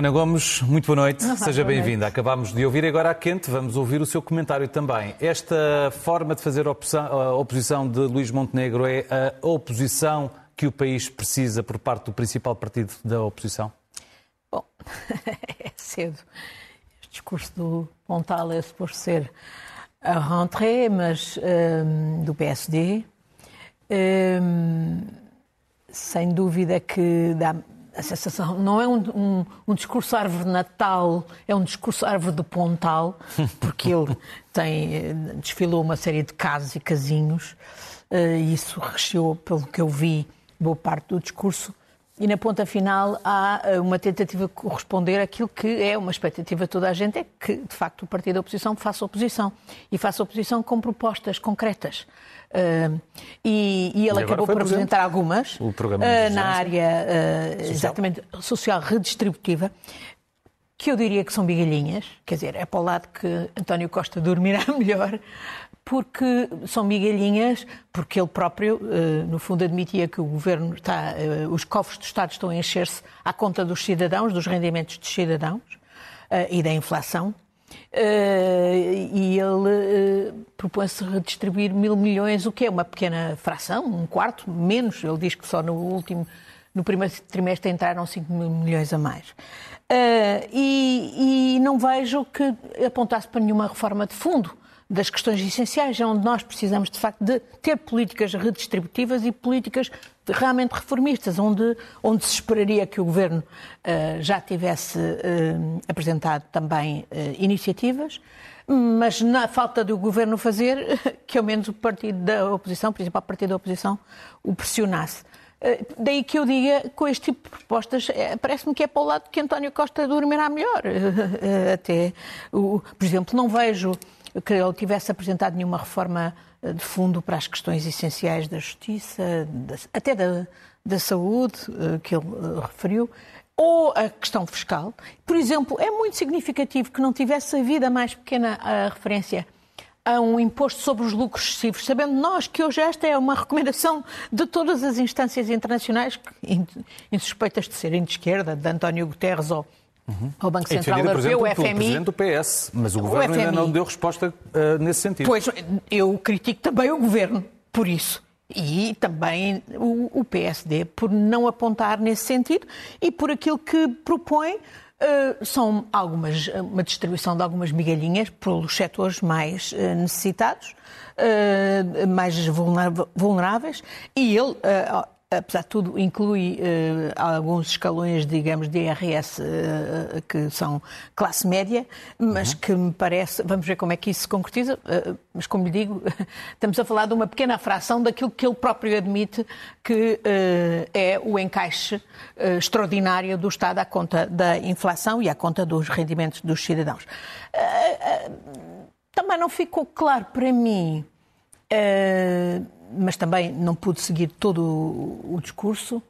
Ana Gomes, muito boa noite, seja bem-vinda. Acabámos de ouvir agora a quente, vamos ouvir o seu comentário também. Esta forma de fazer a oposição de Luís Montenegro é a oposição que o país precisa por parte do principal partido da oposição? Bom, é cedo. O discurso do Pontal é suposto ser a rentrée, mas um, do PSD. Um, sem dúvida que dá a sensação, não é um, um, um, discurso árvore Natal, é um discurso árvore de Pontal, porque ele tem, eh, desfilou uma série de casos e casinhos, uh, e isso recheou, pelo que eu vi, boa parte do discurso. E na ponta final há eh, uma tentativa de corresponder àquilo que é uma expectativa de toda a gente, é que, de facto, o partido da oposição faça oposição. E faça oposição com propostas concretas. Uh, e, e, ele e acabou por apresentar algumas uh, na área uh, social? exatamente social redistributiva que eu diria que são bigalhinhas, quer dizer, é para o lado que António Costa dormirá melhor, porque são migalhinhas, porque ele próprio, no fundo, admitia que o governo está, os cofres do Estado estão a encher-se à conta dos cidadãos, dos rendimentos dos cidadãos e da inflação. E ele propõe-se redistribuir mil milhões, o que é uma pequena fração, um quarto, menos. Ele diz que só no último, no primeiro trimestre entraram 5 mil milhões a mais. Uh, e, e, não vejo que apontasse para nenhuma reforma de fundo das questões essenciais, é onde nós precisamos, de facto, de ter políticas redistributivas e políticas realmente reformistas, onde, onde se esperaria que o Governo uh, já tivesse uh, apresentado também uh, iniciativas, mas na falta do Governo fazer, que ao menos o partido da oposição, o principal partido da oposição, o pressionasse. Daí que eu diga, com este tipo de propostas, parece-me que é para o lado que António Costa dormirá melhor. Até, por exemplo, não vejo que ele tivesse apresentado nenhuma reforma eh, de fundo para as questões essenciais da justiça, até da, da saúde, eh, que ele eh, referiu, ou a questão fiscal. Por exemplo, é muito significativo que não tivesse havido a mais pequena a referência a um imposto sobre os lucros excessivos, sabendo nós que hoje esta é uma recomendação de todas as instâncias internacionais, insuspeitas de serem de esquerda, de António Guterres ou Uhum. ao Banco Central Europeu, o FMI. Presidente do PS, mas o governo o ainda não deu resposta uh, nesse sentido. Pois, eu critico também o governo por isso. E também o, o PSD por não apontar nesse sentido e por aquilo que propõe Uh, são algumas, uma distribuição de algumas migalhinhas pelos setores mais uh, necessitados, uh, mais vulneráveis, e ele apesar de tudo, inclui uh, alguns escalões, digamos, de IRS uh, eh, que são classe média, mas uhum. que me parece, vamos ver como é que isso se concretiza, uh, mas como lhe digo, estamos a falar de uma pequena fração daquilo que ele próprio admite que é o encaixe extraordinário do Estado à conta da inflação e à conta dos rendimentos dos cidadãos. também não ficou claro para mim mas também não pude seguir todo o, o discurso.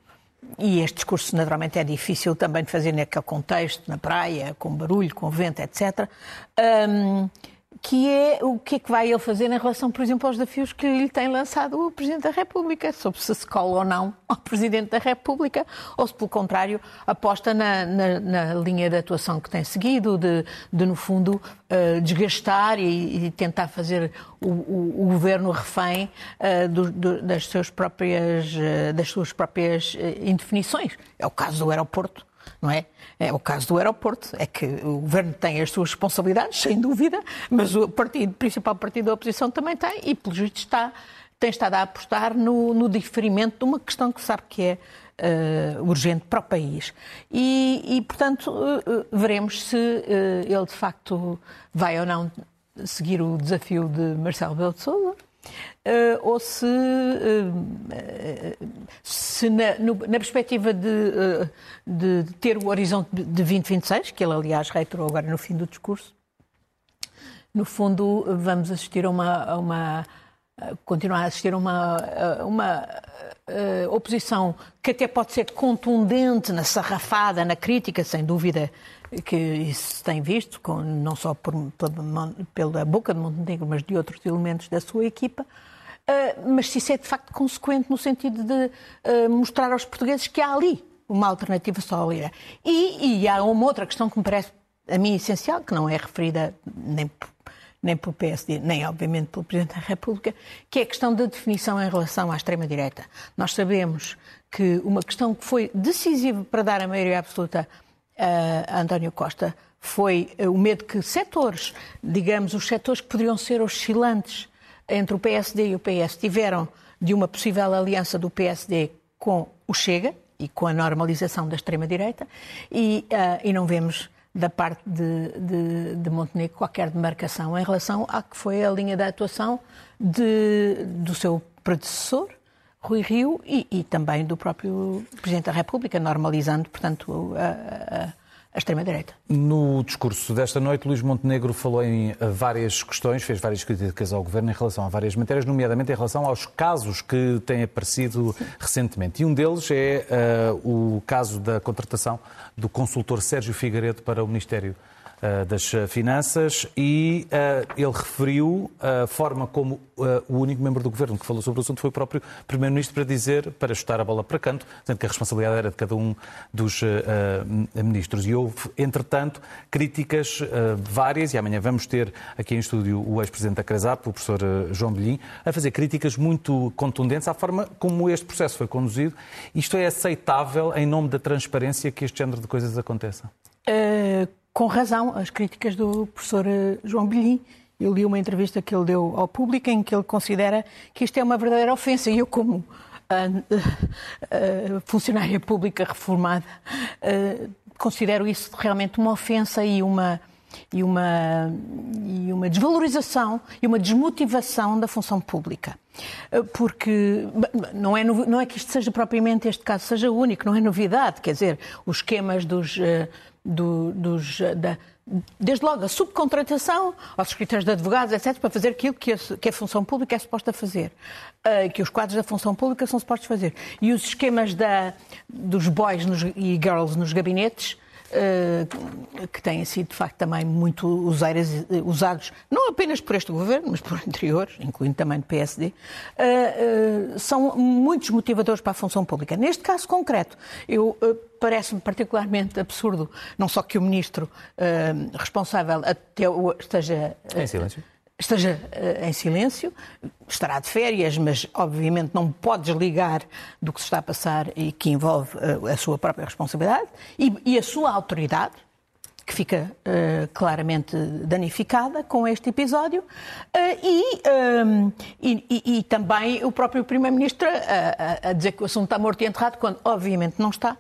E este discurso, naturalmente, é difícil também de fazer naquele contexto, na praia, com barulho, com vento, etc. Um, que é o que é que vai ele fazer em relação, por exemplo, aos desafios que lhe tem lançado o Presidente da República, sobre se se cola ou não ao Presidente da República, ou se, pelo contrário, aposta na, na, na linha de atuação que tem seguido, de, de no fundo, uh, desgastar e, e, tentar fazer o, o, o governo refém uh, do, do, das, suas próprias, uh, das suas próprias indefinições. É o caso do aeroporto não é? É o caso do aeroporto, é que o governo tem as suas responsabilidades, sem dúvida, mas o partido, principal partido da oposição também tem e, pelo juízo, está, tem estado a apostar no, no diferimento de uma questão que sabe que é uh, urgente para o país. E, e portanto, uh, veremos se ele de facto vai ou não seguir o desafio de Marcelo Belo de Souza Uh, ou se, uh, se na, no, na, perspectiva de, uh, de, ter o horizonte de 2026, que ele aliás reiterou agora no fim do discurso, no fundo vamos assistir a uma, a uma continuar a assistir a uma, uma oposição que até pode ser contundente na sarrafada, na crítica, sem dúvida, que isso se tem visto, com, não só por, pela, pela boca de Montenegro, mas de outros elementos da sua equipa, uh, mas se isso é de facto consequente no sentido de uh, mostrar aos portugueses que há ali uma alternativa sólida. E, e há uma outra questão que me parece a mim essencial, que não é referida nem nem pelo PSD, nem obviamente pelo Presidente da República, que é a questão da definição em relação à extrema-direita. Nós sabemos que uma questão que foi decisiva para dar a maioria absoluta a António Costa. Foi eh, o medo que setores, digamos, os setores que poderiam ser oscilantes entre o PSD e o PS, tiveram de uma possível aliança do PSD com o Chega e com a normalização da extrema-direita, e, uh, e não vemos da parte de, de, de, Montenegro qualquer demarcação em relação à que foi a linha de atuação de, do seu predecessor, Rui Rio, e, e, também do próprio Presidente da República, normalizando, portanto, a, a a extrema-direita. No discurso desta noite, Luís Montenegro falou em várias questões, fez várias críticas ao Governo em relação a várias matérias, nomeadamente em relação aos casos que têm aparecido Sim. recentemente. E um deles é uh, o caso da contratação do consultor Sérgio Figueiredo para o Ministério das Finanças e uh, ele referiu a forma como o único membro do governo que falou sobre o assunto foi o próprio Primeiro-Ministro para dizer, para chutar a bola para canto, dizendo que a responsabilidade era de cada um dos ministros. E houve, entretanto, críticas várias, e amanhã vamos ter aqui em estúdio o ex-presidente da CRESAP, o professor João Bilhin, a fazer críticas muito contundentes à forma como este processo foi conduzido. Isto é aceitável em nome da transparência que este género de coisas aconteça? Uh, com razão, as críticas do professor eh, João Bilhin. Eu li uma entrevista que ele deu ao público em que ele considera que isto é uma verdadeira ofensa. E eu, como uh, uh, funcionária pública reformada, uh, considero isso realmente uma ofensa e uma, e, uma, e uma desvalorização e uma desmotivação da função pública. Porque não é, não é que isto seja propriamente, este caso seja único, não é novidade. Quer dizer, os esquemas dos do, dos, da, desde logo a subcontratação aos escritores de advogados, etc., para fazer aquilo que a, que a função pública é suposta fazer, uh, que os quadros da função pública são supostos fazer. E os esquemas da, dos boys nos, e girls nos gabinetes que têm sido, de facto, também muito usados, não apenas por este governo, mas por anteriores, incluindo também do PSD, eh, eh, são muitos motivadores para a função pública. Neste caso concreto, eu parece-me particularmente absurdo, não só que o ministro responsável até esteja. Em silêncio esteja uh, em silêncio, estará de férias, mas obviamente não pode desligar do que se está a passar e que envolve uh, a sua própria responsabilidade e, e, a sua autoridade, que fica uh, claramente danificada com este episódio, e, um, e, e, também o próprio Primeiro-Ministro a, a, a dizer que o assunto está morto e enterrado, quando obviamente não está,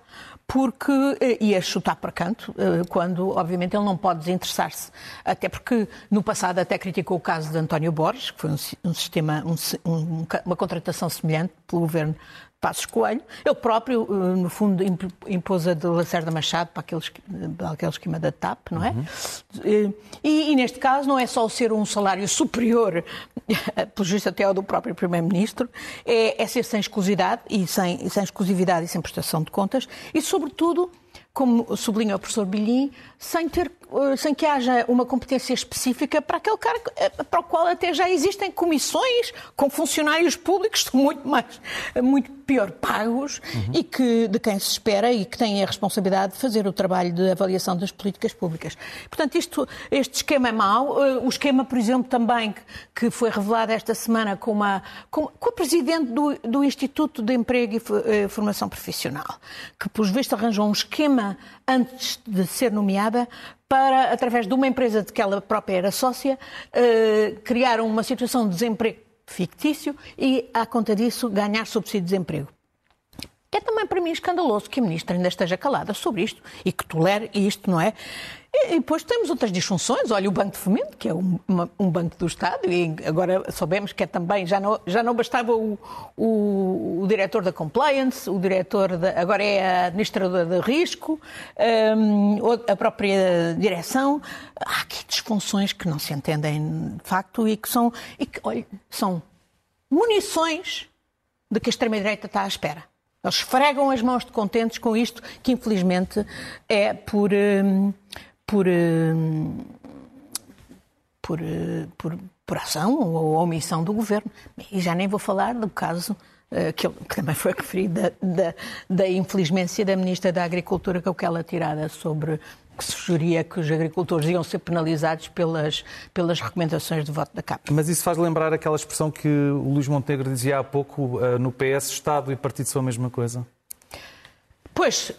porque eh, ia chutar para canto, eh, quando, obviamente, ele não pode desinteressar-se. Até porque, no passado, até criticou o caso de António Borges, que foi um, sistema, um, uma contratação semelhante pelo governo Passos Coelho. Ele próprio, eh, no fundo, impôs a de Lacerda Machado para aquele, para aquele esquema da TAP, não é? Uhum. E, e, neste caso, não é só ser um salário superior, pelo justo até ao do próprio Primeiro-Ministro, é, é, ser sem exclusividade e sem, sem exclusividade e sem prestação de contas e, sobretudo, como sublinha o professor Bilhin, sem, ter, eh, sem que haja uma competência específica para aquele cargo eh, para o qual até já existem comissões com funcionários públicos muito mais, muito pior pagos uhum. e que, de quem se espera e que têm a responsabilidade de fazer o trabalho de avaliação das políticas públicas. Portanto, isto, este esquema é mau. Eh, o esquema, por exemplo, também que foi revelado esta semana com, uma, com, com a presidente do, do Instituto de Emprego e Formação Profissional, que, por visto, arranjou um esquema antes de ser nomeada para, através de uma empresa de que ela própria era sócia, eh, criar uma situação de desemprego fictício e, à conta disso, ganhar subsídio de desemprego. É também para mim escandaloso que a ministra ainda esteja calada sobre isto e que tolere isto, não é? E, depois temos outras disfunções. Olha, o Banco de Fomento, que é um, uma, um banco do Estado, e agora soubemos que é também, já não, já não bastava o, o, o diretor da compliance, o diretor da, agora é a administradora de risco, um, a própria direção. Há aqui disfunções que não se entendem de facto e que são, e que, olha, são munições de que a extrema-direita está à espera. Eles esfregam as mãos de contentes com isto, que infelizmente é por. Hum, por, hum, por, por, por ação ou omissão do governo. E já nem vou falar do caso que, que também foi referido, da, da, da infelizmente da Ministra da Agricultura, com aquela tirada sobre que sugeria que os agricultores iam ser penalizados pelas, pelas recomendações de voto da CAP. Mas isso faz lembrar aquela expressão que o Luís Montenegro dizia há pouco, no PS, Estado e partido são a mesma coisa? Pois, uh,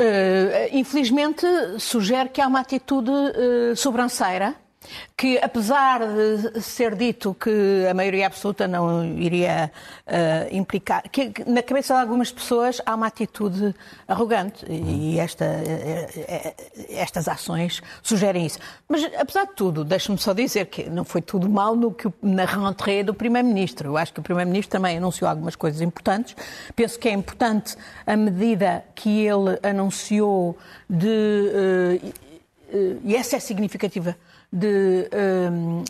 infelizmente, sugere que há uma atitude uh, sobranceira que, apesar de ser dito que a maioria absoluta não iria uh, implicar, que na cabeça de algumas pessoas há uma atitude arrogante e esta, uh, estas ações sugerem isso. Mas, apesar de tudo, deixe-me só dizer que não foi tudo mal no que, na rentrée do Primeiro-Ministro. Eu acho que o Primeiro-Ministro também anunciou algumas coisas importantes. Penso que é importante a medida que ele anunciou de. Uh, e essa é significativa de uh,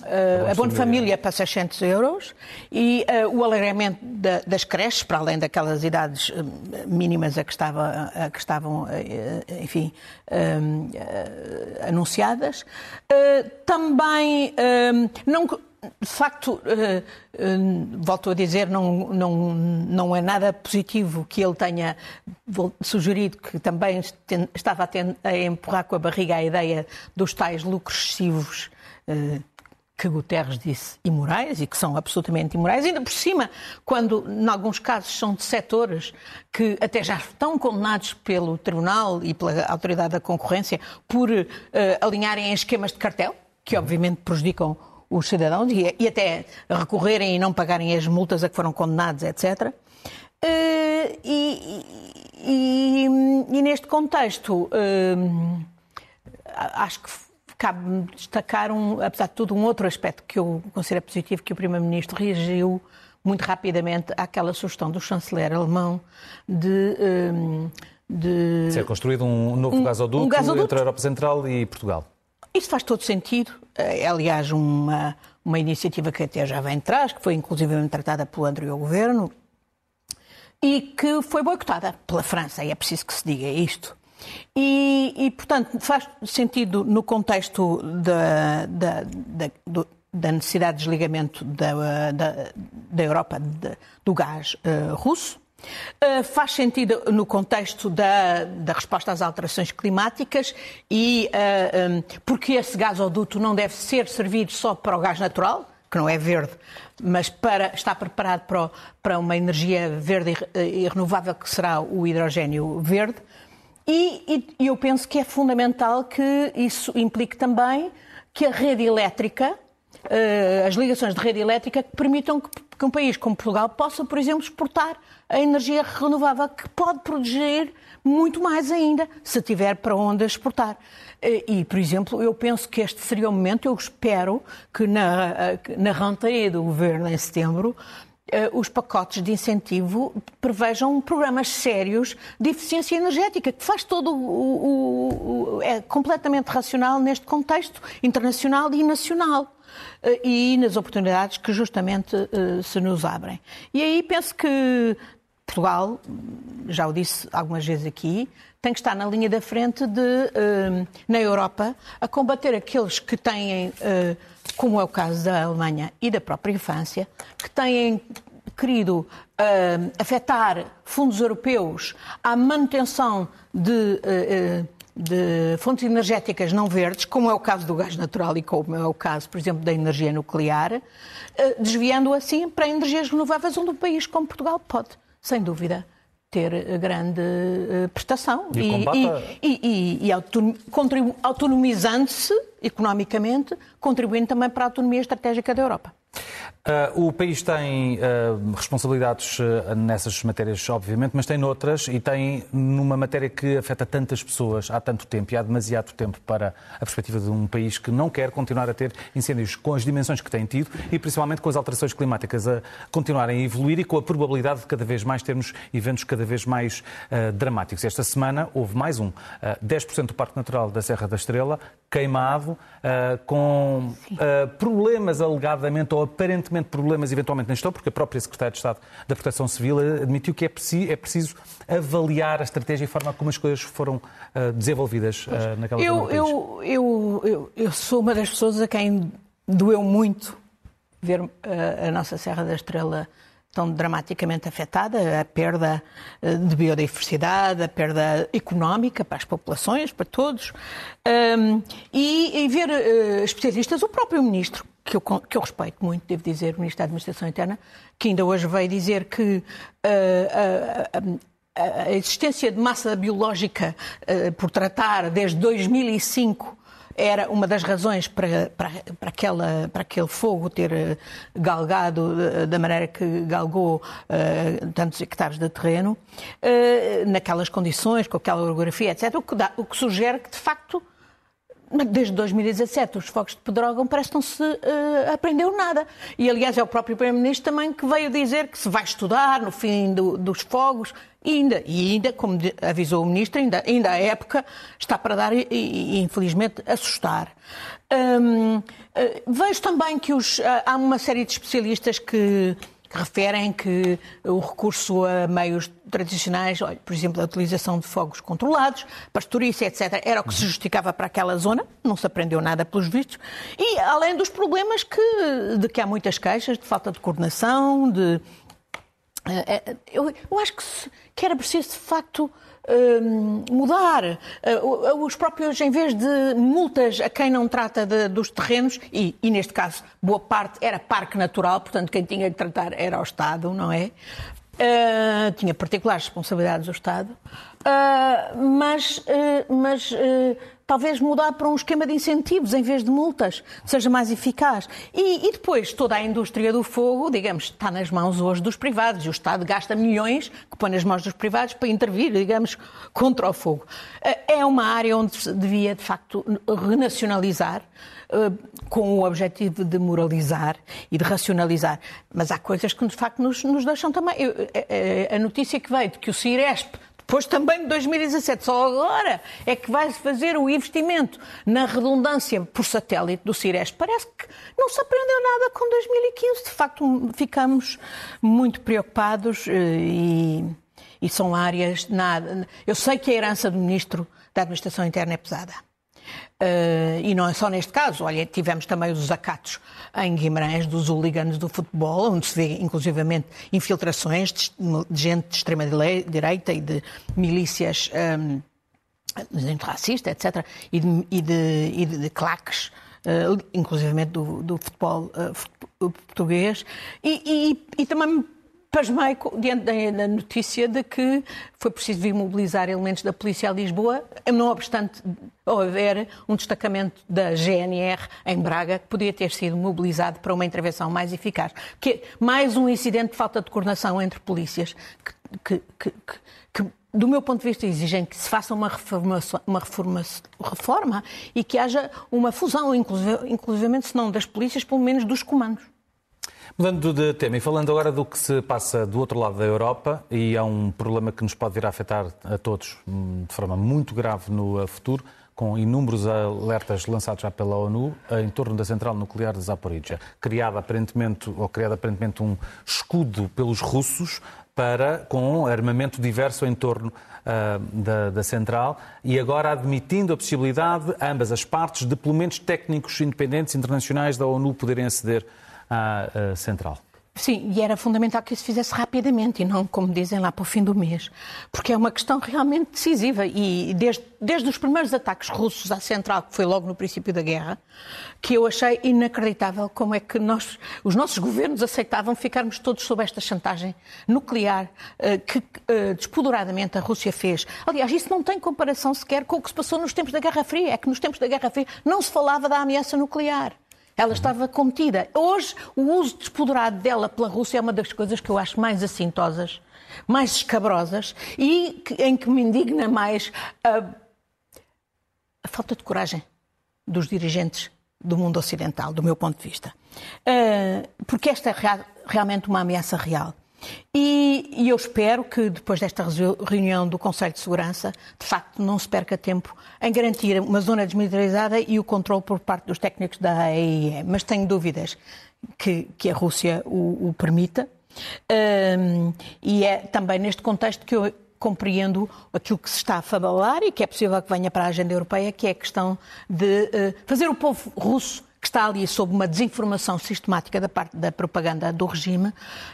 uh, abono família para 600 euros e uh, o alargamento da, das creches, para além daquelas idades mínimas a que, estava, a que estavam, enfim, hum, anunciadas. também não de facto, volto a dizer, não, não, não é nada positivo que ele tenha sugerido que também estava a, empurrar com a barriga a ideia dos tais lucros excessivos que Guterres disse imorais e que são absolutamente imorais, ainda por cima, quando, em alguns casos, são de setores que até já estão condenados pelo Tribunal e pela Autoridade da Concorrência por alinharem em esquemas de cartel, que obviamente prejudicam os cidadãos e, e, até recorrerem e não pagarem as multas a que foram condenados, etc. Uh, eh, e, e, e, neste contexto, uh, acho que cabe destacar, um, apesar de tudo, um outro aspecto que eu considero positivo, que o Primeiro-Ministro reagiu muito rapidamente àquela sugestão do chanceler alemão de... Um, de ser construído um novo um, gasoduto, um gasoduto entre a Europa Central e Portugal. Isso faz todo sentido. É, aliás, uma, uma iniciativa que até já vem de trás, que foi inclusivamente tratada pelo anterior governo e que foi boicotada pela França, e é preciso que se diga isto. E, e portanto, faz sentido no contexto da, da, da, do, da necessidade de desligamento da, da, da Europa de, do gás uh, russo. Uh, faz sentido no contexto da, da, resposta às alterações climáticas e uh, eh, um, porque esse gasoduto não deve ser servido só para o gás natural, que não é verde, mas para, está preparado para, para uma energia verde e, e, renovável, que será o hidrogênio verde. E, e eu penso que é fundamental que isso implique também que a rede elétrica, uh, as ligações de rede elétrica, que permitam que, que um país como Portugal possa, por exemplo, exportar a energia renovável que pode produzir muito mais ainda se tiver para onde exportar. Eh, e, por exemplo, eu penso que este seria o momento, eu espero que na, eh, na rentrée do governo em setembro os pacotes de incentivo prevejam programas sérios de eficiência energética, que faz todo o, o, o é completamente racional neste contexto internacional e nacional. E nas oportunidades que justamente se nos abrem. E aí penso que Portugal, já o disse algumas vezes aqui, tem que estar na linha da frente de, uh, na Europa, a combater aqueles que têm, uh, como é o caso da Alemanha e da própria infância, que têm querido uh, afetar fundos europeus à manutenção de, de fontes energéticas não verdes, como é o caso do gás natural e como é o caso, por exemplo, da energia nuclear, desviando assim para energias renováveis, onde um país como Portugal pode sem dúvida, ter grande uh, prestação e, e, e, e, e autonomizando-se economicamente, contribuindo também para a autonomia estratégica da Europa. Uh, o país tem uh, responsabilidades uh, nessas matérias, obviamente, mas tem noutras e tem numa matéria que afeta tantas pessoas há tanto tempo e há demasiado tempo para a perspectiva de um país que não quer continuar a ter incêndios com as dimensões que tem tido e principalmente com as alterações climáticas a continuarem a evoluir e com a probabilidade de cada vez mais termos eventos cada vez mais dramáticos. Esta semana houve mais um. 10% do Parque Natural da Serra da Estrela queimado, com problemas alegadamente ou aparentemente problemas eventualmente gestão, porque a própria Secretária de Estado da Proteção Civil admitiu que é preciso, é preciso avaliar a estratégia e a forma como as coisas foram uh, desenvolvidas uh, naquela eu, eu, eu, eu, eu sou uma das pessoas a quem doeu muito ver uh, a nossa Serra da Estrela tão dramaticamente afetada, a perda de biodiversidade, a perda económica para as populações, para todos. Um, e, e, ver uh, especialistas, o próprio ministro, que eu, que eu, respeito muito, devo dizer, o Ministro da Administração Interna, que ainda hoje veio dizer que uh, a existência de massa biológica uh, por tratar desde 2005 era uma das razões para, para, para, aquela, para aquele fogo ter galgado da maneira que galgou uh, tantos hectares de terreno, uh, naquelas condições, com aquela orografia, etc. O que, dá, o que sugere que, de facto, Desde 2017, os fogos de Pedrógão parece que não se uh, aprendeu nada. E, aliás, é o próprio Primeiro-Ministro também que veio dizer que se vai estudar no fim do, dos fogos. E ainda, e ainda, como avisou o Ministro, ainda, ainda a época está para dar e, e infelizmente, assustar. Uh, vejo também que os, uh, há uma série de especialistas que que referem que o recurso a meios tradicionais, olha, por exemplo, a utilização de fogos controlados, pastorícia, etc., era o que se justificava para aquela zona, não se aprendeu nada pelos vistos, e além dos problemas que, de que há muitas queixas, de falta de coordenação, de... Eh, eh, eu, eu acho que, se, que era preciso, de facto, Hum, mudar. Os próprios, em vez de multas a quem não trata de, dos terrenos, e, e, neste caso boa parte era parque natural, portanto quem tinha que tratar era o Estado, não é? Uh, tinha particulares responsabilidades do Estado, uh, mas, uh, mas talvez mudar para um esquema de incentivos em vez de multas, seja mais eficaz. E, e, depois toda a indústria do fogo, digamos, está nas mãos hoje dos privados e o Estado gasta milhões que põe nas mãos dos privados para intervir, digamos, contra o fogo. É uma área onde se devia, de facto, renacionalizar com o objetivo de moralizar e de racionalizar. Mas há coisas que, de facto, nos, nos deixam também. Eu, a, a, notícia que veio de que o Ciresp depois também de 2017, só agora é que vai fazer o investimento na redundância por satélite do Ciresp. Parece que não se aprendeu nada com 2015. De facto, ficamos muito preocupados eh, e, e são áreas. Nada. Eu sei que a herança do Ministro da Administração Interna é pesada. Uh, e não é só neste caso, olha, tivemos também os acatos em Guimarães dos hooligans do futebol, onde se vê inclusivamente infiltrações de, de gente de extrema-direita e de milícias um, racistas, etc., e de, e de, e de claques, uh, inclusivamente do, do futebol uh, português, e, e, e também pasmei diante da notícia de que foi preciso vir mobilizar elementos da Polícia a Lisboa, não obstante haver um destacamento da GNR em Braga que podia ter sido mobilizado para uma intervenção mais eficaz. Que mais um incidente de falta de coordenação entre polícias que, que, que, que do meu ponto de vista, exigem que se faça uma uma reforma, reforma e que haja uma fusão, inclusive, se não das polícias, pelo menos dos comandos. Mudando de tema e falando agora do que se passa do outro lado da Europa, e há um problema que nos pode vir a afetar a todos hum, de forma muito grave no futuro, com inúmeros alertas lançados já pela ONU em torno da central nuclear de Zaporizhia, criada aparentemente ou criado aparentemente um escudo pelos russos para com armamento diverso em torno uh, da, da, central e agora admitindo a possibilidade ambas as partes de pelo menos técnicos independentes internacionais da ONU poderem aceder à central. Sim, e era fundamental que isso fizesse rapidamente e não, como dizem, lá para o fim do mês, porque é uma questão realmente decisiva. E desde, desde os primeiros ataques russos à central, que foi logo no princípio da guerra, que eu achei inacreditável como é que nós, os nossos governos aceitavam ficarmos todos sob esta chantagem nuclear eh, que eh, despoduradamente a Rússia fez. Aliás, isso não tem comparação sequer com o que se passou nos tempos da Guerra Fria. É que nos tempos da Guerra Fria não se falava da ameaça nuclear. Ela estava contida. Hoje, o uso despoderado dela pela Rússia é uma das coisas que eu acho mais assintosas, mais escabrosas e em que me indigna mais a, a falta de coragem dos dirigentes do mundo ocidental, do meu ponto de vista. Uh, porque esta é realmente uma ameaça real. E, e, eu espero que depois desta reunião do Conselho de Segurança, de facto, não se perca tempo em garantir uma zona desmilitarizada e o controle por parte dos técnicos da AEE. Mas tenho dúvidas que, que a Rússia o, o permita. Um, e é também neste contexto que eu compreendo aquilo que se está a falar e que é possível que venha para a agenda europeia, que é a questão de uh, fazer o povo russo que está ali sob uma desinformação sistemática da parte da propaganda do regime,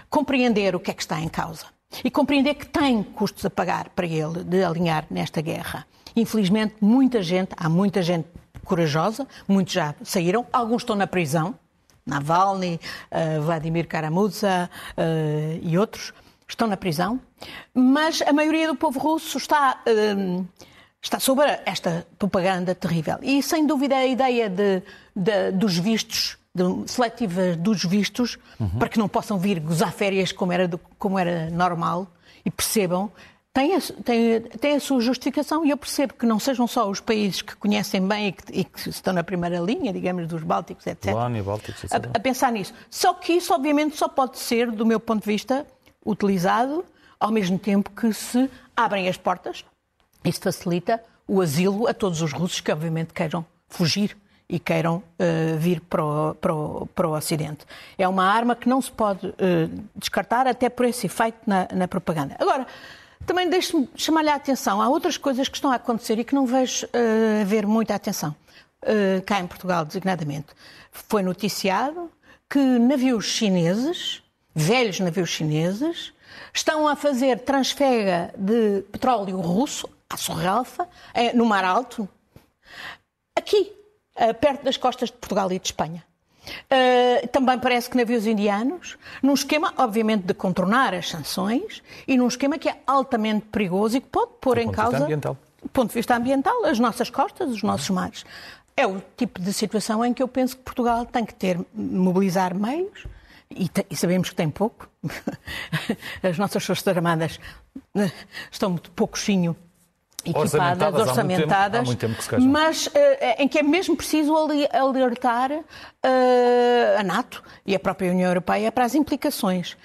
compreender o que é que está em causa. E compreender que tem custos a pagar para ele de alinhar nesta guerra. Infelizmente, muita gente, há muita gente corajosa, muitos já saíram, alguns estão na prisão, Navalny, uh, Vladimir Karamurza uh, e outros estão na prisão, mas a maioria do povo russo está, uh, está sob esta propaganda terrível. E, sem dúvida, a ideia de, de dos vistos, de, seletiva dos vistos, uhum. para que não possam vir gozar férias como era, como era normal, e percebam tem a, tem, tem a sua justificação e eu percebo que não sejam só os países que conhecem bem e que, e que estão na primeira linha, digamos, dos Bálticos, etc. Polónia, Bálticos, etc. A, a pensar nisso. Só que isso, obviamente, só pode ser, do meu ponto de vista, utilizado ao mesmo tempo que se abrem as portas. Isso facilita o asilo a todos os russos que, obviamente, queiram fugir e queiram uh, vir para o, para, o, para o, Ocidente. É uma arma que não se pode uh, descartar, até por esse efeito na, na propaganda. Agora, também deixe-me chamar-lhe a atenção. Há outras coisas que estão a acontecer e que não vejo uh, haver muita atenção. Uh, cá em Portugal, designadamente. Foi noticiado que navios chineses, velhos navios chineses, estão a fazer transfega de petróleo russo, à Sorralfa, no Mar Alto, aqui, perto das costas de Portugal e de Espanha. Uh, também parece que navios indianos, num esquema, obviamente, de contornar as sanções e num esquema que é altamente perigoso e que pode pôr do em causa, ambiental. do ponto de vista ambiental, as nossas costas, os nossos mares. É o tipo de situação em que eu penso que Portugal tem que ter, mobilizar meios, e, e sabemos que tem pouco. As nossas Forças Armadas eh, estão muito pouquinho equipadas, orçamentadas, há muito tempo, há muito tempo mas uh, em que é mesmo preciso alertar uh, a NATO e a própria União Europeia para as implicações.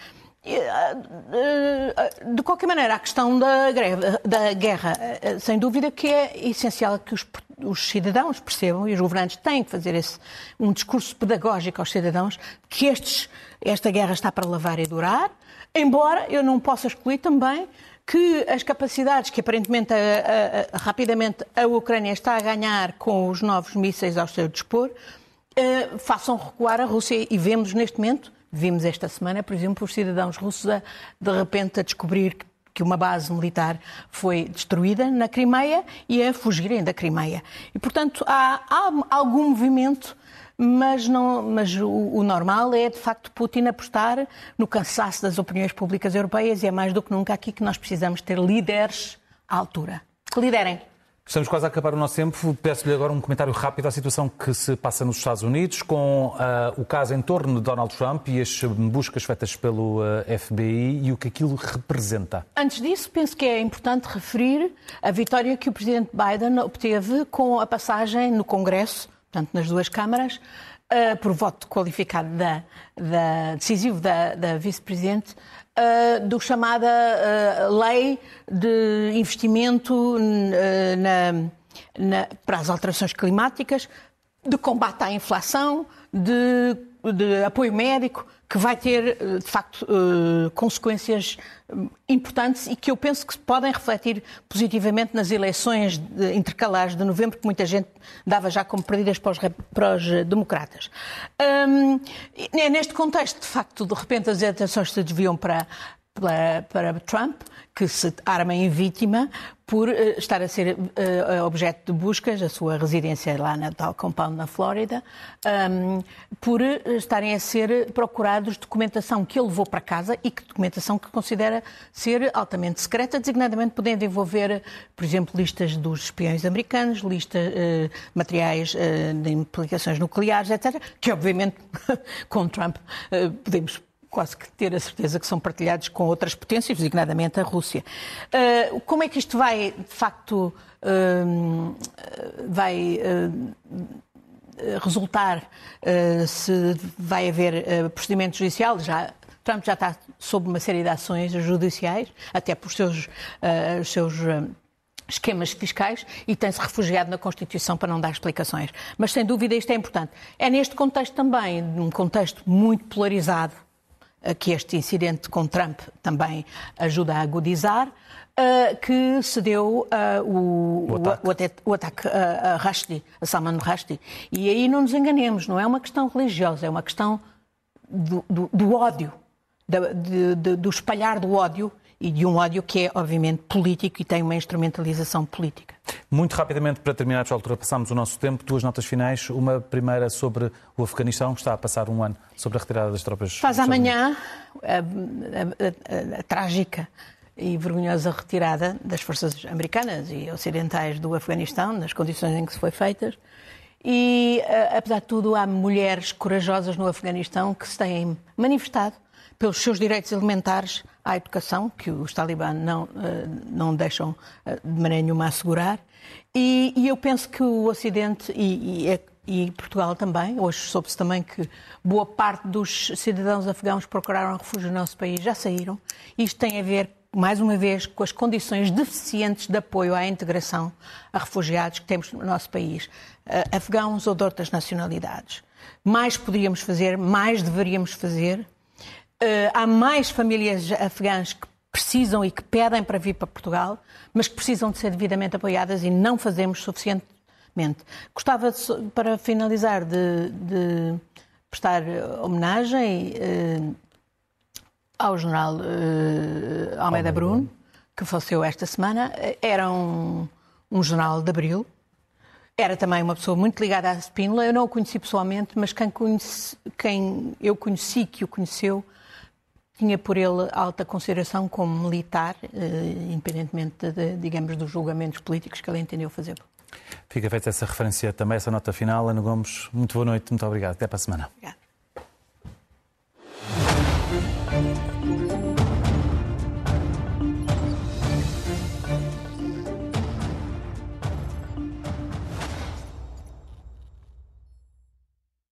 De qualquer maneira, a questão da, greve, da guerra, sem dúvida que é essencial que os, os, cidadãos percebam, e os governantes têm que fazer esse, um discurso pedagógico aos cidadãos, que estes, esta guerra está para lavar e durar, embora eu não possa excluir também que as capacidades que aparentemente a, a, a, rapidamente a Ucrânia está a ganhar com os novos mísseis ao seu dispor uh, façam recuar a Rússia. E vemos neste momento, vimos esta semana, por exemplo, os cidadãos russos a, de repente a descobrir que uma base militar foi destruída na Crimeia e a fugirem da Crimeia. E, portanto, há, há algum movimento mas, não, mas o, o, normal é, de facto, Putin apostar no cansaço das opiniões públicas europeias e é mais do que nunca aqui que nós precisamos ter líderes à altura. Que liderem. Estamos quase a acabar o nosso tempo. Peço-lhe agora um comentário rápido à situação que se passa nos Estados Unidos, com uh, o caso em torno de Donald Trump e as buscas feitas pelo uh, ah, FBI e o que aquilo representa. Antes disso, penso que é importante referir a vitória que o presidente Biden obteve com a passagem no Congresso portanto, nas duas câmaras, uh, por voto qualificado da, da decisivo da, da vice-presidente, uh, do chamada uh, lei de investimento na, na, para as alterações climáticas, de combate à inflação, de, de apoio médico, que vai ter, eh, de facto, eh, consequências eh, importantes e que eu penso que podem refletir positivamente nas eleições intercalares de novembro, que muita gente dava já como perdidas para os, para os democratas. Um, neste contexto, de facto, de repente as atenções se desviam para, para, para Trump, que se arma em vítima por uh, estar a ser uh, objeto de buscas, a sua residência lá na tal compound na Flórida, um, por uh, estarem a ser procurados documentação que ele levou para casa e que documentação que considera ser altamente secreta, designadamente podendo envolver, por exemplo, listas dos espiões americanos, listas materiais de implicações nucleares, etc., que obviamente com Trump podemos quase que ter a certeza que são partilhados com outras potências, designadamente a Rússia. Uh, como é que isto vai, de facto, uh, vai uh, resultar se vai haver procedimento judicial? Já, Trump já está sob uma série de ações judiciais, até por seus, os seus esquemas fiscais e tem-se refugiado na Constituição para não dar explicações. Mas, sem dúvida, isto é importante. É neste contexto também, num contexto muito polarizado, que este incidente com Trump também ajuda a agudizar, que se deu o, o, ataque, o, o ataque a, a Rushdie, a Salman Rushdie. E aí não nos enganemos, não é uma questão religiosa, é uma questão do, do, do ódio, do espalhar do ódio e de um ódio que é, obviamente, político e tem uma instrumentalização política. Muito rapidamente, para terminar, já ultrapassamos o nosso tempo, duas notas finais. Uma primeira sobre o Afeganistão, que está a passar um ano sobre a retirada das tropas. Faz amanhã a, a, a, a trágica e vergonhosa retirada das forças americanas e ocidentais do Afeganistão, nas condições em que se foi feita. E, apesar de tudo, há mulheres corajosas no Afeganistão que se têm manifestado pelos seus direitos elementares à educação, que os talibã não, eh, não deixam eh, de maneira nenhuma assegurar. E, e eu penso que o Ocidente e, e, e Portugal também, hoje soube-se também que boa parte dos cidadãos afegãos procuraram refúgio no nosso país, já saíram. Isto tem a ver mais uma vez, com as condições deficientes de apoio à integração a refugiados que temos no nosso país, uh, afegãos ou de outras nacionalidades. Mais poderíamos fazer, mais deveríamos fazer. Uh, há mais famílias afegãs que precisam e que pedem para vir para Portugal, mas que precisam de ser devidamente apoiadas e não fazemos suficientemente. Gostava, para finalizar, de, de prestar homenagem. Uh, ao jornal uh, Almeida Bruno, que faleceu esta semana. Era um, um jornal de abril. Era também uma pessoa muito ligada à Spínola. Eu não o conheci pessoalmente, mas quem, conheci, quem eu conheci, que o conheceu, tinha por ele alta consideração como militar, uh, independentemente, de, digamos, dos julgamentos políticos que ele entendeu fazer. Fica feita essa referência também, essa nota final. Ana Gomes, muito boa noite, muito obrigado. Até para a semana. Obrigada.